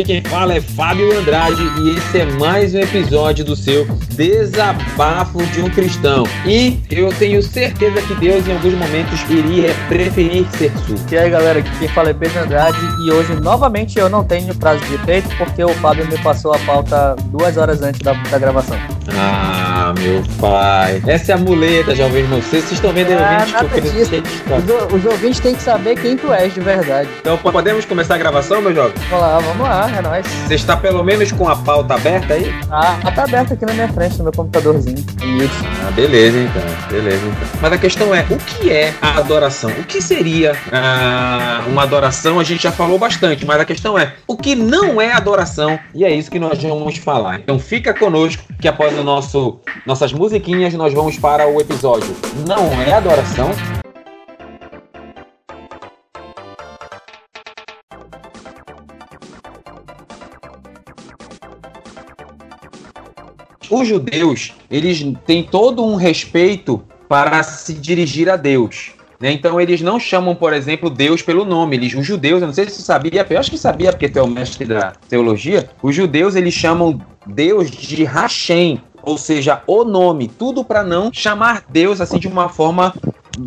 aqui quem fala é Fábio Andrade e esse é mais um episódio do seu Desabafo de um Cristão. E eu tenho certeza que Deus em alguns momentos iria preferir ser surdo. E aí galera, aqui quem fala é Pedro Andrade e hoje novamente eu não tenho prazo de efeito porque o Fábio me passou a pauta duas horas antes da, da gravação. Ah, meu pai. Essa é a muleta, jovens irmãos. Vocês estão vendo Ah, ouvintes nada disso. Os, os ouvintes têm que saber quem tu és de verdade. Então podemos começar a gravação, meu jovem? Vamos lá, vamos lá, é nóis. Você está pelo menos com a pauta aberta aí? Ah, tá aberto aqui na minha frente, no meu computadorzinho. Isso. Ah, beleza então, beleza então. Mas a questão é, o que é a adoração? O que seria ah, uma adoração? A gente já falou bastante, mas a questão é, o que não é adoração? E é isso que nós vamos falar. Então fica conosco, que após o nosso nossas musiquinhas, nós vamos para o episódio. Não é adoração? Os judeus, eles têm todo um respeito para se dirigir a Deus. né? Então eles não chamam, por exemplo, Deus pelo nome. Eles, os judeus, eu não sei se você sabia, eu acho que sabia porque tu é o mestre da teologia. Os judeus eles chamam Deus de Hashem, ou seja, o nome, tudo para não chamar Deus assim de uma forma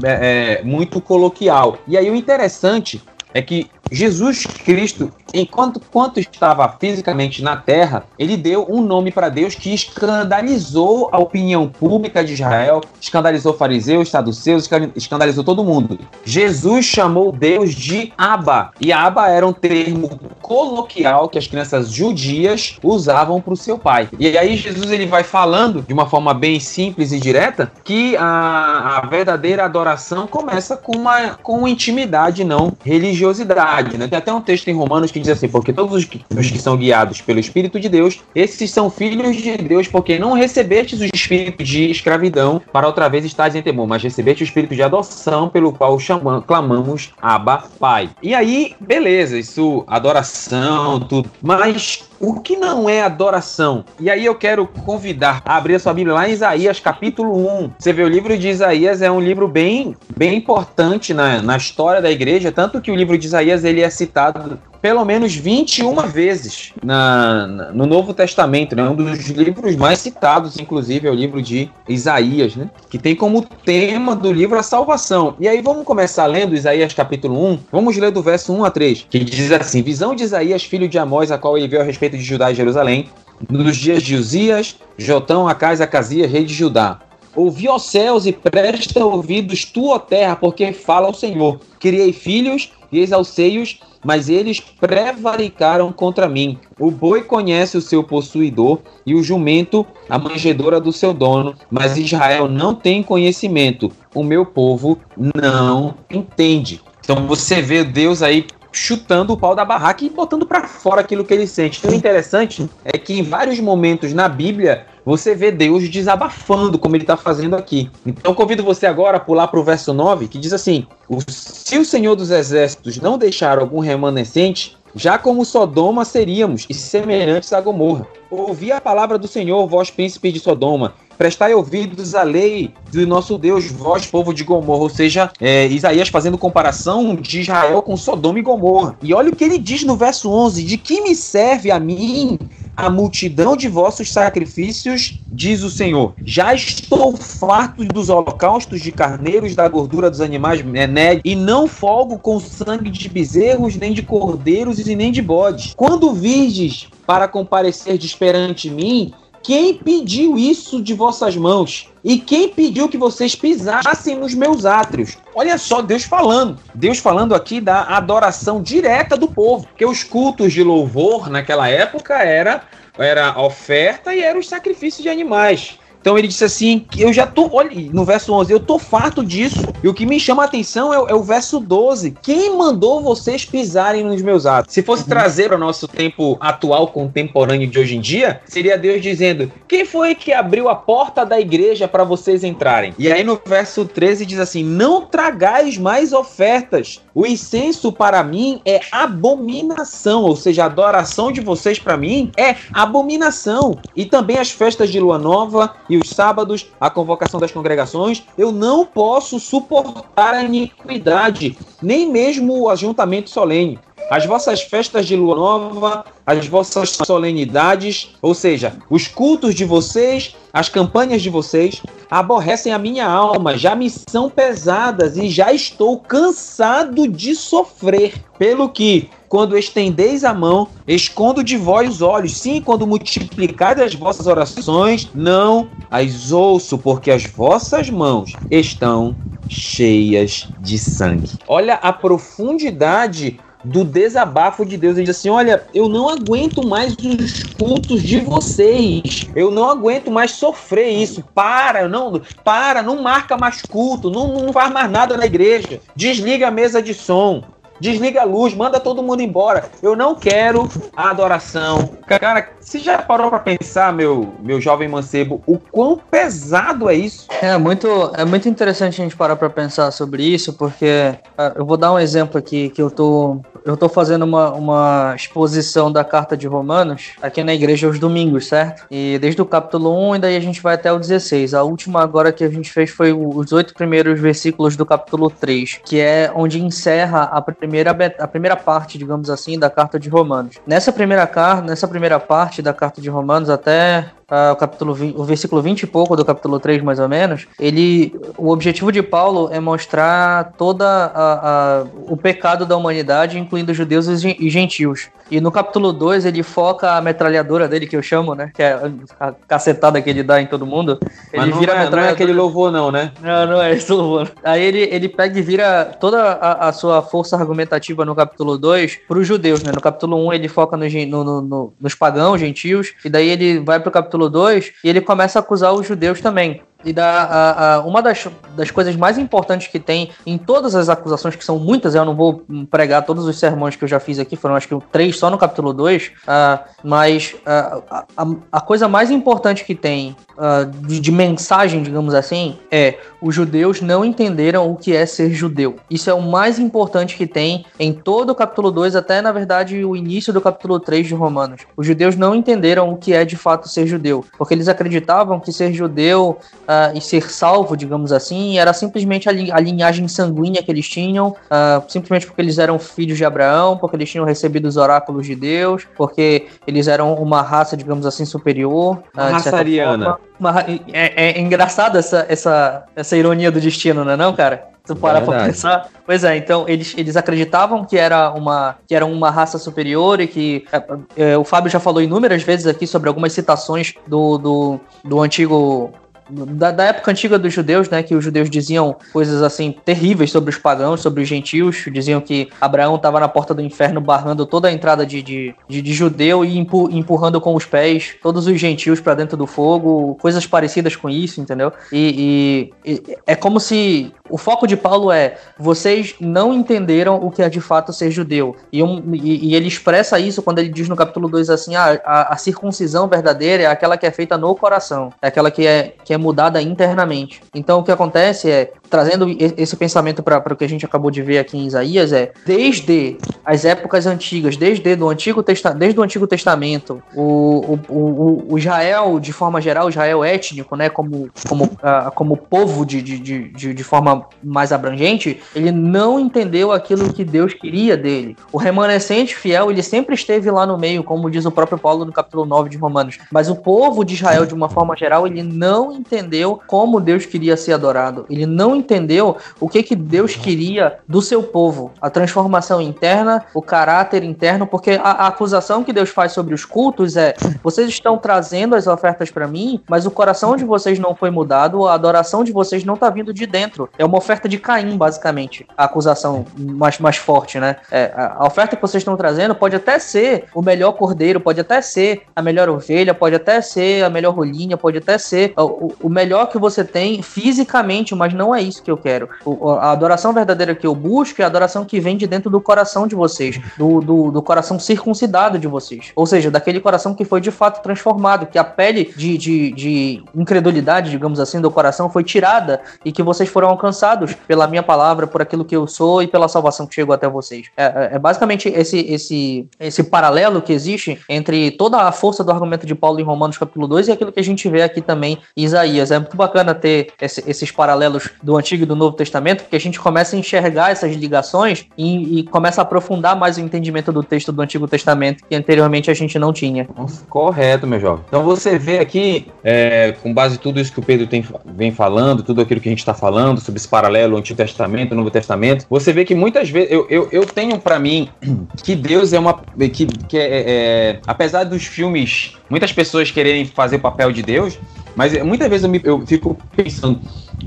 é, é, muito coloquial. E aí o interessante é que Jesus Cristo, enquanto quanto estava fisicamente na terra, ele deu um nome para Deus que escandalizou a opinião pública de Israel, escandalizou fariseus, saduceus, esca- escandalizou todo mundo. Jesus chamou Deus de Abba, e Abba era um termo coloquial que as crianças judias usavam para o seu pai. E aí Jesus ele vai falando de uma forma bem simples e direta que a, a verdadeira adoração começa com uma com intimidade, não religiosidade. Né? Tem até um texto em Romanos que diz assim: porque todos os que, os que são guiados pelo Espírito de Deus, esses são filhos de Deus, porque não recebestes o espírito de escravidão para outra vez estáis em temor, mas recebeste o espírito de adoção, pelo qual chamam, clamamos Abba Pai. E aí, beleza, isso, adoração, tudo. Mas o que não é adoração? E aí eu quero convidar a abrir a sua Bíblia lá em Isaías capítulo 1. Você vê, o livro de Isaías é um livro bem, bem importante na, na história da igreja, tanto que o livro de Isaías ele é citado pelo menos 21 vezes na, na- no Novo Testamento, né? Um dos livros mais citados, inclusive, é o livro de Isaías, né? Que tem como tema do livro a salvação. E aí vamos começar lendo Isaías capítulo 1. Vamos ler do verso 1 a 3, que diz assim: Visão de Isaías, filho de Amós, a qual ele viu a respeito de Judá e Jerusalém, nos dias de Uzias, Jotão, Acais, Acasias, rei de Judá. Ouvi, ó céus, e presta ouvidos tu, terra, porque fala o Senhor. Criei filhos e eis aos seios, mas eles prevaricaram contra mim. O boi conhece o seu possuidor e o jumento a manjedora do seu dono, mas Israel não tem conhecimento. O meu povo não entende. Então você vê Deus aí chutando o pau da barraca e botando para fora aquilo que ele sente. Então, o interessante é que em vários momentos na Bíblia você vê Deus desabafando, como ele está fazendo aqui. Então, convido você agora a pular para o verso 9, que diz assim: "O- Se o Senhor dos Exércitos não deixar algum remanescente, já como Sodoma seríamos, e semelhantes a Gomorra. Ouvi a palavra do Senhor, vós príncipes de Sodoma. Prestai ouvidos à lei do nosso Deus, vós povo de Gomorra. Ou seja, é, Isaías fazendo comparação de Israel com Sodoma e Gomorra. E olha o que ele diz no verso 11: De que me serve a mim a multidão de vossos sacrifícios, diz o Senhor. Já estou farto dos holocaustos de carneiros, da gordura dos animais né, e não folgo com sangue de bezerros, nem de cordeiros e nem de bodes. Quando virdes para comparecer perante mim, quem pediu isso de vossas mãos? E quem pediu que vocês pisassem nos meus átrios? Olha só, Deus falando. Deus falando aqui da adoração direta do povo. Porque os cultos de louvor naquela época era, era oferta e eram os sacrifícios de animais. Então ele disse assim, que eu já tô, olha, no verso 11, eu tô farto disso. E o que me chama a atenção é, o- é o verso 12. Quem mandou vocês pisarem nos meus atos? Se fosse trazer ao nosso tempo atual, contemporâneo de hoje em dia, seria Deus dizendo: Quem foi que abriu a porta da igreja para vocês entrarem? E aí no verso 13 diz assim: Não tragais mais ofertas. O incenso para mim é abominação, ou seja, a adoração de vocês para mim é abominação. E também as festas de lua nova e os sábados, a convocação das congregações, eu não posso suportar a iniquidade, nem mesmo o ajuntamento solene. As vossas festas de lua nova, as vossas solenidades, ou seja, os cultos de vocês, as campanhas de vocês, aborrecem a minha alma, já me são pesadas e já estou cansado de sofrer. Pelo que, quando estendeis a mão, escondo de vós os olhos. Sim, quando multiplicais as vossas orações, não as ouço, porque as vossas mãos estão cheias de sangue. Olha a profundidade do desabafo de Deus. Ele diz assim: Olha, eu não aguento mais os cultos de vocês. Eu não aguento mais sofrer isso. Para, não, para, não marca mais culto, não, não faz mais nada na igreja. Desliga a mesa de som desliga a luz, manda todo mundo embora. Eu não quero a adoração. Cara, você já parou para pensar, meu, meu jovem mancebo, o quão pesado é isso? É muito, é muito interessante a gente parar para pensar sobre isso, porque uh, eu vou dar um exemplo aqui que eu tô eu tô fazendo uma, uma exposição da carta de Romanos aqui na igreja aos domingos, certo? E desde o capítulo 1 e daí a gente vai até o 16. A última agora que a gente fez foi os oito primeiros versículos do capítulo 3, que é onde encerra a primeira primeira, a primeira parte, digamos assim, da carta de Romanos. Nessa primeira nessa primeira parte da carta de Romanos, até uh, o capítulo 20, o versículo 20 e pouco do capítulo 3, mais ou menos, ele o objetivo de Paulo é mostrar toda a, a, o pecado da humanidade, incluindo judeus e gentios. E no capítulo 2 ele foca a metralhadora dele, que eu chamo, né? Que é a cacetada que ele dá em todo mundo. Ele Mas vira é, não é aquele louvor, não, né? Não, não é esse louvor. Aí ele, ele pega e vira toda a, a sua força argumentativa no capítulo 2 para os judeus, né? No capítulo 1 um, ele foca no, no, no, nos pagãos, gentios, e daí ele vai para o capítulo 2 e ele começa a acusar os judeus também. E da, a, a, uma das, das coisas mais importantes que tem em todas as acusações, que são muitas, eu não vou pregar todos os sermões que eu já fiz aqui, foram acho que três só no capítulo 2, uh, ah, mas uh, a, a, coisa mais importante que tem uh, de, de, mensagem, digamos assim, é os judeus não entenderam o que é ser judeu. Isso é o mais importante que tem em todo o capítulo 2, até na verdade o início do capítulo 3 de Romanos. Os judeus não entenderam o que é de fato ser judeu, porque eles acreditavam que ser judeu uh, e ser salvo, digamos assim, era simplesmente a, li a linhagem sanguínea que eles tinham, uh, simplesmente porque eles eram filhos de Abraão, porque eles tinham recebido os oráculos de Deus, porque eles eram uma raça, digamos assim, superior. Uh, raça ariana. Uma, é, é, engraçado essa, essa, essa ironia do destino, não é não, cara? tu parar pra pensar. Pois é, então eles, eles acreditavam que era uma que era uma raça superior e que é, é, o Fábio já falou inúmeras vezes aqui sobre algumas citações do, do, do antigo da, da, época antiga dos judeus, né, que os judeus diziam coisas assim terríveis sobre os pagãos, sobre os gentios, diziam que Abraão estava na porta do inferno barrando toda a entrada de, de, de, de judeu e empu, empurrando com os pés todos os gentios para dentro do fogo, coisas parecidas com isso, entendeu? E, e, e, é como se o foco de Paulo é vocês não entenderam o que é de fato ser judeu. E, um, e ele expressa isso quando ele diz no capítulo 2 assim: ah, a, a circuncisão verdadeira é aquela que é feita no coração, é aquela que é, que é mudada internamente. Então o que acontece é, trazendo esse pensamento para o que a gente acabou de ver aqui em Isaías, é desde as épocas antigas, desde, do Antigo, Testa desde o Antigo Testamento, o, o, o, o, Israel, de forma geral, Israel étnico, né, como, como, uh, como povo de, de, de, de forma mais abrangente, ele não entendeu aquilo que Deus queria dele. O remanescente fiel, ele sempre esteve lá no meio, como diz o próprio Paulo no capítulo 9 de Romanos. Mas o povo de Israel, de uma forma geral, ele não entendeu como Deus queria ser adorado. Ele não entendeu o que, que Deus queria do seu povo. A transformação interna, o caráter interno, porque a, a acusação que Deus faz sobre os cultos é: vocês estão trazendo as ofertas para mim, mas o coração de vocês não foi mudado, a adoração de vocês não está vindo de dentro. É uma oferta de Caim, basicamente. A acusação mais, mais forte, né? É, a oferta que vocês estão trazendo pode até ser o melhor cordeiro, pode até ser a melhor ovelha, pode até ser a melhor rolinha, pode até ser o, o melhor que você tem fisicamente, mas não é isso que eu quero. O, a adoração verdadeira que eu busco é a adoração que vem de dentro do coração de vocês, do, do, do coração circuncidado de vocês. Ou seja, daquele coração que foi de fato transformado, que a pele de, de, de incredulidade, digamos assim, do coração foi tirada e que vocês foram alcançados pela minha palavra, por aquilo que eu sou e pela salvação que chegou até vocês. É, é, é basicamente esse, esse, esse paralelo que existe entre toda a força do argumento de Paulo em Romanos capítulo 2 e aquilo que a gente vê aqui também Isaías Isaías. É muito bacana ter esse, esses paralelos do Antigo e do Novo Testamento, porque a gente começa a enxergar essas ligações e, e começa a aprofundar mais o entendimento do texto do Antigo Testamento que anteriormente a gente não tinha. Correto, meu jovem. Então você vê aqui, é, com base em tudo isso que o Pedro tem, vem falando, tudo aquilo que a gente está falando sobre esse paralelo Antigo Testamento, Novo Testamento, você vê que muitas vezes eu, eu, eu tenho para mim que Deus é uma. que, que é, é, apesar dos filmes, muitas pessoas quererem fazer o papel de Deus, mas muitas vezes eu, me, eu fico pensando,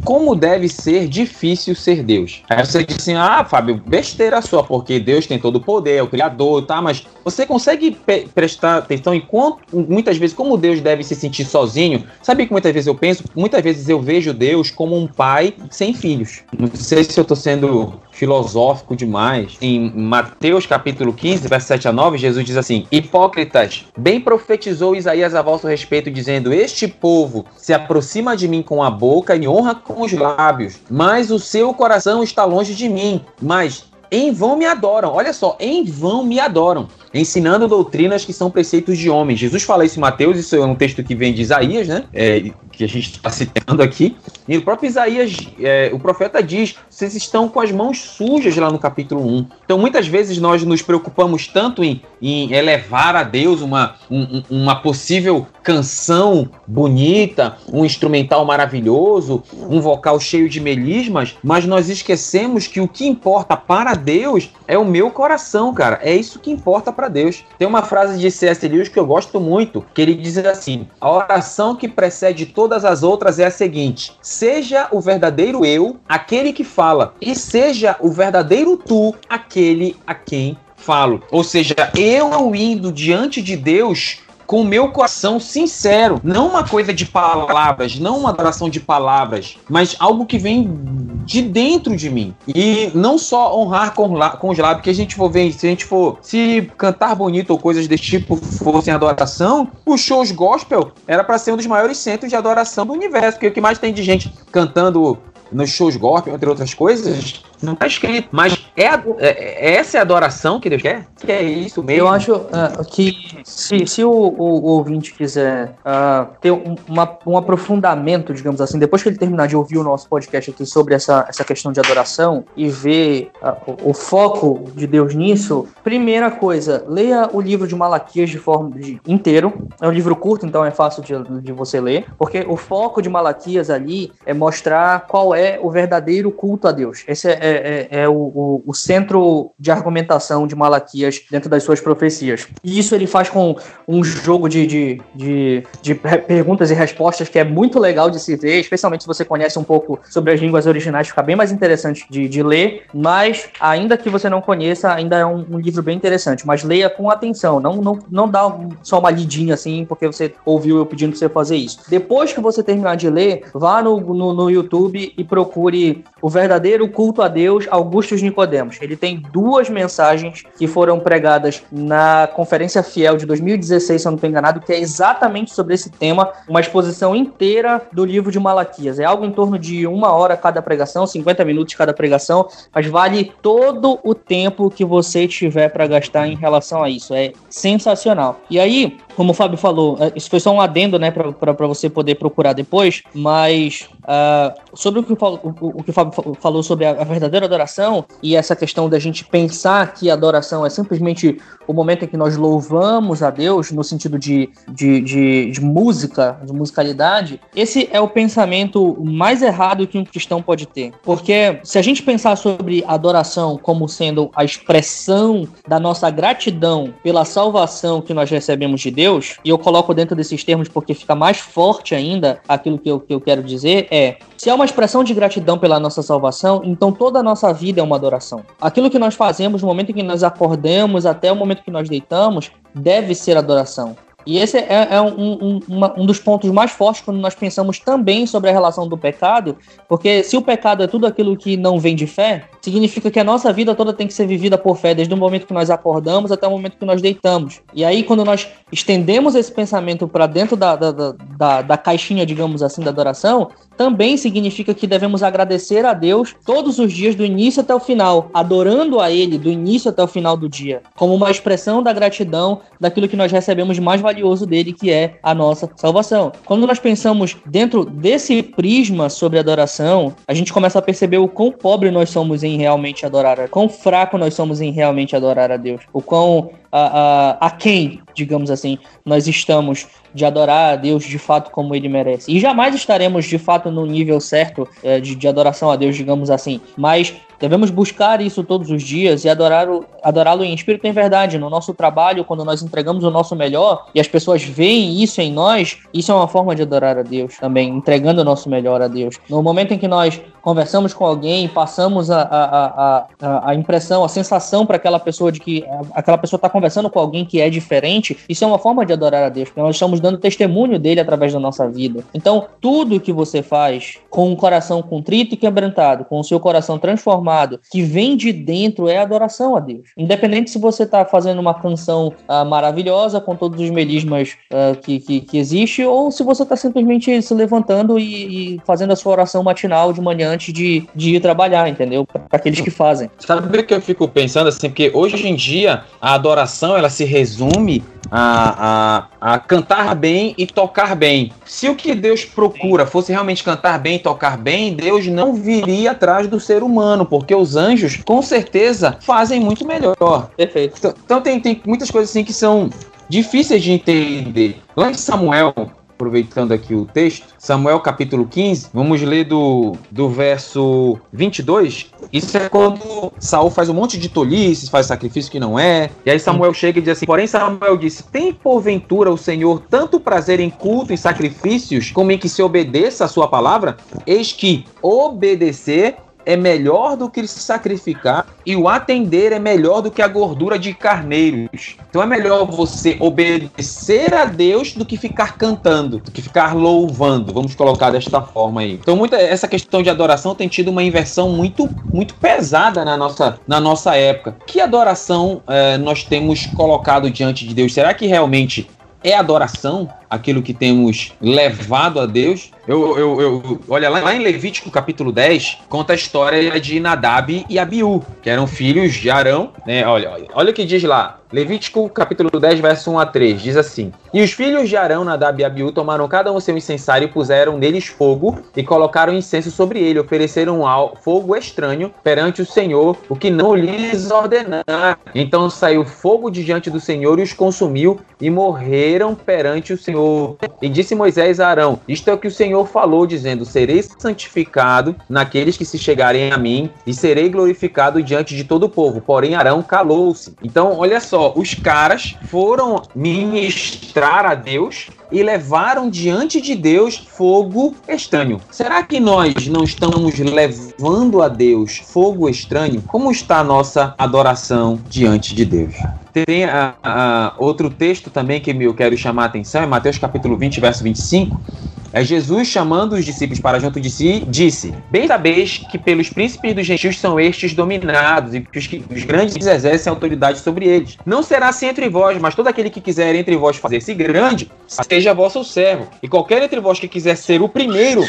como deve ser difícil ser Deus? Aí você diz assim, ah, Fábio, besteira sua, porque Deus tem todo o poder, é o Criador, tá? Mas você consegue prestar atenção em quanto, muitas vezes, como Deus deve se sentir sozinho? Sabe que muitas vezes eu penso? Muitas vezes eu vejo Deus como um pai sem filhos. Não sei se eu tô sendo filosófico demais. Em Mateus capítulo 15, verso 7 a 9, Jesus diz assim: Hipócritas, bem profetizou Isaías a vosso respeito, dizendo: Este povo se aproxima de mim com a boca e honra com os lábios, mas o seu coração está longe de mim. Mas em vão me adoram. Olha só, em vão me adoram, ensinando doutrinas que são preceitos de homens. Jesus fala isso em Mateus, isso é um texto que vem de Isaías, né? É, que a gente está citando aqui. E o próprio Isaías, é, o profeta diz: vocês estão com as mãos sujas lá no capítulo 1. Então, muitas vezes nós nos preocupamos tanto em, em elevar a Deus uma, um, uma possível canção bonita, um instrumental maravilhoso, um vocal cheio de melismas, mas nós esquecemos que o que importa para Deus é o meu coração, cara. É isso que importa para Deus. Tem uma frase de C.S. Lewis que eu gosto muito, que ele diz assim: a oração que precede todas as outras é a seguinte: seja o verdadeiro eu aquele que fala, e seja o verdadeiro tu aquele a quem falo. Ou seja, eu indo diante de Deus com o meu coração sincero, não uma coisa de palavras, não uma adoração de palavras, mas algo que vem de dentro de mim. E não só honrar com, com os lábios, que a gente for ver, se a gente for se cantar bonito ou coisas desse tipo fossem adoração, os shows gospel era para ser um dos maiores centros de adoração do universo, porque o que mais tem de gente cantando nos shows gospel, entre outras coisas, não está escrito. Mas é, é, é, essa é a adoração que Deus quer? Que é isso mesmo? Eu acho uh, que se, se o, o, o ouvinte quiser uh, ter um, uma, um aprofundamento, digamos assim, depois que ele terminar de ouvir o nosso podcast aqui sobre essa, essa questão de adoração e ver uh, o, o, foco de Deus nisso, primeira coisa, leia o livro de Malaquias de forma de, inteiro. É um livro curto, então é fácil de, de você ler, porque o foco de Malaquias ali é mostrar qual é o verdadeiro culto a Deus. Esse é, é é, é, o, o, o, centro de argumentação de Malaquias dentro das suas profecias. E isso ele faz com um jogo de, de, de, de perguntas e respostas que é muito legal de se ver, especialmente se você conhece um pouco sobre as línguas originais, fica bem mais interessante de, de ler. Mas, ainda que você não conheça, ainda é um, um, livro bem interessante. Mas leia com atenção, não, não, não dá só uma lidinha assim, porque você ouviu eu pedindo pra você fazer isso. Depois que você terminar de ler, vá no, no, no YouTube e procure o verdadeiro culto a Deus Deus Augustus Nicodemos. Ele tem duas mensagens que foram pregadas na Conferência Fiel de 2016, se eu não estou enganado, que é exatamente sobre esse tema, uma exposição inteira do livro de Malaquias. É algo em torno de uma hora cada pregação, 50 minutos cada pregação, mas vale todo o tempo que você tiver para gastar em relação a isso. É sensacional. E aí, como o Fábio falou, é, isso foi só um adendo, né, para você poder procurar depois, mas uh, sobre o que, o, o, que o Fábio falou sobre a, a, verdadeira adoração e essa questão da gente pensar que a adoração é simplesmente o momento em que nós louvamos a Deus, no sentido de, de, de, de música, de musicalidade, esse é o pensamento mais errado que um cristão pode ter. Porque se a gente pensar sobre adoração como sendo a expressão da nossa gratidão pela salvação que nós recebemos de Deus, e eu coloco dentro desses termos porque fica mais forte ainda aquilo que eu, que eu quero dizer, é: se é uma expressão de gratidão pela nossa salvação, então toda a nossa vida é uma adoração. Aquilo que nós fazemos no momento em que nós acordamos até o momento que nós deitamos deve ser adoração. E esse é, é um, um, uma, um, dos pontos mais fortes quando nós pensamos também sobre a relação do pecado, porque se o pecado é tudo aquilo que não vem de fé, significa que a nossa vida toda tem que ser vivida por fé, desde o momento que nós acordamos até o momento que nós deitamos. E aí, quando nós estendemos esse pensamento para dentro da, da, da, da, caixinha, digamos assim, da adoração, também significa que devemos agradecer a Deus todos os dias, do início até o final, adorando a Ele do início até o final do dia, como uma expressão da gratidão daquilo que nós recebemos mais valioso dele, que é a nossa salvação. Quando nós pensamos dentro desse prisma sobre adoração, a gente começa a perceber o quão pobre nós somos em realmente adorar, a quão fraco nós somos em realmente adorar a Deus, o quão a, a, quem, digamos assim, nós estamos de adorar a Deus de fato como ele merece. E jamais estaremos de fato no nível certo é, de, de adoração a Deus, digamos assim. Mas Devemos buscar isso todos os dias e adorá-lo adorá em espírito e em verdade. No nosso trabalho, quando nós entregamos o nosso melhor e as pessoas veem isso em nós, isso é uma forma de adorar a Deus também, entregando o nosso melhor a Deus. No momento em que nós conversamos com alguém, passamos a, a, a, a impressão, a sensação para aquela pessoa de que aquela pessoa está conversando com alguém que é diferente, isso é uma forma de adorar a Deus, porque nós estamos dando testemunho dele através da nossa vida. Então, tudo que você faz com um coração contrito e quebrantado, com o seu coração transformado, que vem de dentro, é adoração a Deus. Independente se você está fazendo uma canção uh, maravilhosa com todos os melismas uh, que, que, que existe, ou se você está simplesmente se levantando e, e fazendo a sua oração matinal de manhã antes de, de ir trabalhar, entendeu? Para aqueles que fazem. Sabe o que eu fico pensando assim? Porque hoje em dia a adoração ela se resume a, a, a cantar bem e tocar bem. Se o que Deus procura fosse realmente cantar bem e tocar bem, Deus não viria atrás do ser humano, porque os anjos com certeza fazem muito melhor. Perfeito. Então, então tem, tem muitas coisas assim que são difíceis de entender. Lá em Samuel, aproveitando aqui o texto, Samuel capítulo 15, vamos ler do, do verso 22. Isso é quando Saul faz um monte de tolices, faz sacrifício que não é. E aí Samuel chega e diz assim: Porém, Samuel disse: Tem porventura o Senhor tanto prazer em culto e sacrifícios, como em que se obedeça a sua palavra? Eis que obedecer é melhor do que se sacrificar e o atender é melhor do que a gordura de carneiros. Então é melhor você obedecer a Deus do que ficar cantando, do que ficar louvando. Vamos colocar desta forma aí. Então muita essa questão de adoração tem tido uma inversão muito muito pesada na nossa na nossa época. Que adoração é, nós temos colocado diante de Deus? Será que realmente é adoração? Aquilo que temos levado a Deus. Eu, eu, eu, olha, lá em Levítico capítulo 10, conta a história de Nadab e Abiú, que eram filhos de Arão, né? Olha, olha, olha o que diz lá. Levítico capítulo 10, verso 1 a 3, diz assim: E os filhos de Arão, Nadab e Abiú, tomaram cada um seu incensário e puseram neles fogo e colocaram incenso sobre ele, ofereceram ao fogo estranho perante o Senhor, o que não lhes ordenar. Então saiu fogo de diante do Senhor e os consumiu e morreram perante o Senhor Senhor. E disse Moisés a Arão: Isto é o que o Senhor falou, dizendo: Serei santificado naqueles que se chegarem a mim, e serei glorificado diante de todo o povo. Porém, Arão calou-se. Então, olha só, os caras foram ministrar a Deus e levaram diante de Deus fogo estranho. Será que nós não estamos levando a Deus fogo estranho? Como está a nossa adoração diante de Deus? Tem a, a, outro texto também que eu quero chamar a atenção, é Mateus capítulo 20, verso 25. É Jesus chamando os discípulos para junto de si, disse: Bem sabeis que pelos príncipes dos gentios são estes dominados, e que os, que os grandes exercem autoridade sobre eles. Não será assim entre vós, mas todo aquele que quiser entre vós fazer-se grande, seja vosso servo. E qualquer entre vós que quiser ser o primeiro,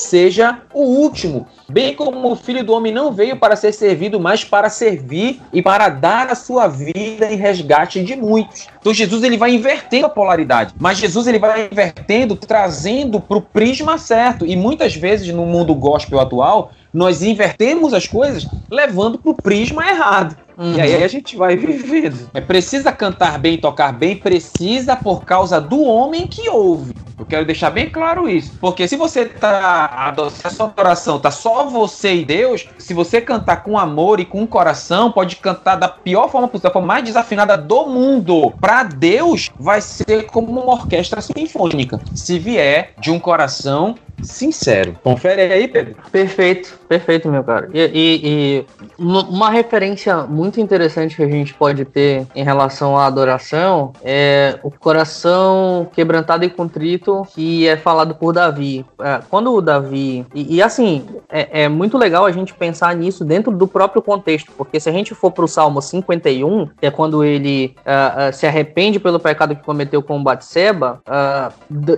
seja o último. Bem como o filho do homem não veio para ser servido, mas para servir e para dar a sua vida em resgate de muitos. Então Jesus ele vai invertendo a polaridade, mas Jesus ele vai invertendo, trazendo para o prisma certo. E muitas vezes no mundo gospel atual, nós invertemos as coisas levando para o prisma errado. Uhum. E aí a gente vai vivendo. É precisa cantar bem, tocar bem, precisa por causa do homem que ouve. Eu quero deixar bem claro isso. Porque se você tá. Se a sua adoração tá só você e Deus, se você cantar com amor e com coração, pode cantar da pior forma possível, da forma mais desafinada do mundo. Para Deus, vai ser como uma orquestra sinfônica. Se vier de um coração sincero. Confere aí, Pedro. Perfeito, perfeito, meu cara. E, e, e, uma referência muito interessante que a gente pode ter em relação à adoração é o coração quebrantado e contrito que é falado por Davi. É, quando o Davi. E, e assim, é, é, muito legal a gente pensar nisso dentro do próprio contexto, porque se a gente for para o Salmo 51, que é quando ele uh, uh, se arrepende pelo pecado que cometeu com Batseba, uh,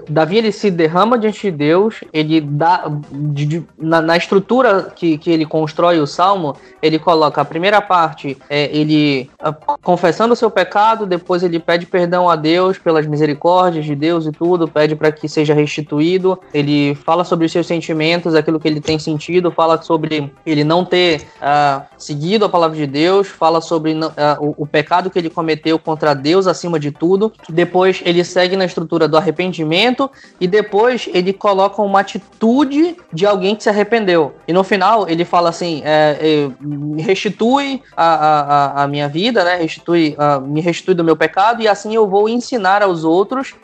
Davi ele se derrama diante de Deus, ele dá. De, de, na, na, estrutura que, que ele constrói o salmo, ele coloca a primeira parte, é, ele confessando o seu pecado, depois ele pede perdão a Deus pelas misericórdias de Deus e tudo, pede para que seja restituído, ele fala sobre os seus sentimentos, aquilo que ele tem sentido, fala sobre ele não ter seguido a palavra de Deus, fala sobre o, o pecado que ele cometeu contra Deus acima de tudo. Depois ele segue na estrutura do arrependimento e depois ele coloca uma atitude de alguém que se arrependeu. E no final ele fala assim: é, é, restitui a, a, a, minha vida, né? Restitui, a, me restitui do meu pecado e assim eu vou ensinar aos outros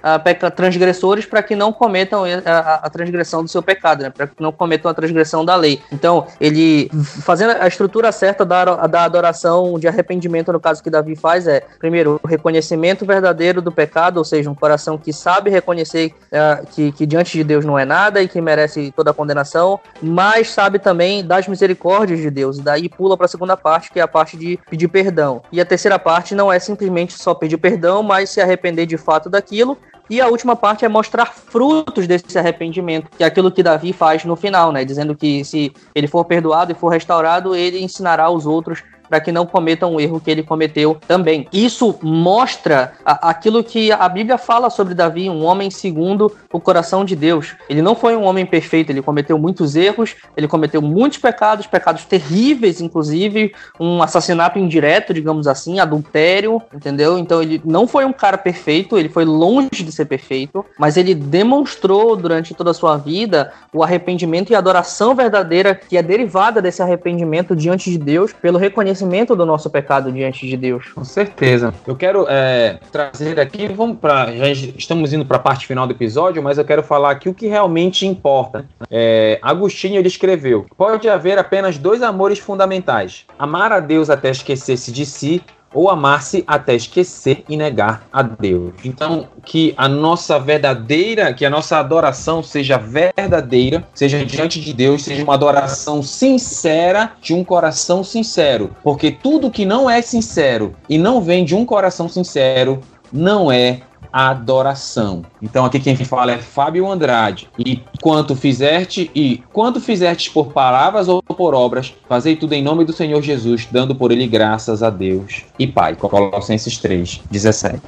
transgressores para que não cometam a, transgressão do seu pecado, né? Para que não cometam a transgressão da lei. Então ele fazendo a estrutura certa da, da adoração de arrependimento no caso que Davi faz é primeiro o reconhecimento verdadeiro do pecado, ou seja, um coração que sabe reconhecer uh, que, que diante de Deus não é nada que merece toda a condenação, mas sabe também das misericórdias de Deus. E daí pula para a segunda parte, que é a parte de pedir perdão. E a terceira parte não é simplesmente só pedir perdão, mas se arrepender de fato daquilo. E a última parte é mostrar frutos desse arrependimento, que é aquilo que Davi faz no final, né? Dizendo que se ele for perdoado e for restaurado, ele ensinará aos outros para que não cometam o erro que ele cometeu também. Isso mostra a, aquilo que a Bíblia fala sobre Davi, um homem segundo o coração de Deus. Ele não foi um homem perfeito, ele cometeu muitos erros, ele cometeu muitos pecados, pecados terríveis, inclusive um assassinato indireto, digamos assim, adultério, entendeu? Então ele não foi um cara perfeito, ele foi longe de ser perfeito, mas ele demonstrou durante toda a sua vida o arrependimento e a adoração verdadeira que é derivada desse arrependimento diante de Deus pelo reconhecimento reconhecimento do nosso pecado diante de Deus. Com certeza. Eu quero é, trazer aqui, vamos para, já estamos indo para a parte final do episódio, mas eu quero falar aqui o que realmente importa. É, Agostinho ele escreveu: pode haver apenas dois amores fundamentais: amar a Deus até esquecer-se de si ou amar-se até esquecer e negar a Deus. Então, que a nossa verdadeira, que a nossa adoração seja verdadeira, seja diante de Deus, seja uma adoração sincera de um coração sincero, porque tudo que não é sincero e não vem de um coração sincero não é adoração. Então aqui quem fala é Fábio Andrade. E quanto fizerte e quanto fizerte por palavras ou por obras, fazei tudo em nome do Senhor Jesus, dando por ele graças a Deus e Pai. Colossenses 3, 17.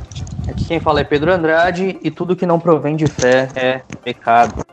Aqui quem fala é Pedro Andrade e tudo que não provém de fé é pecado.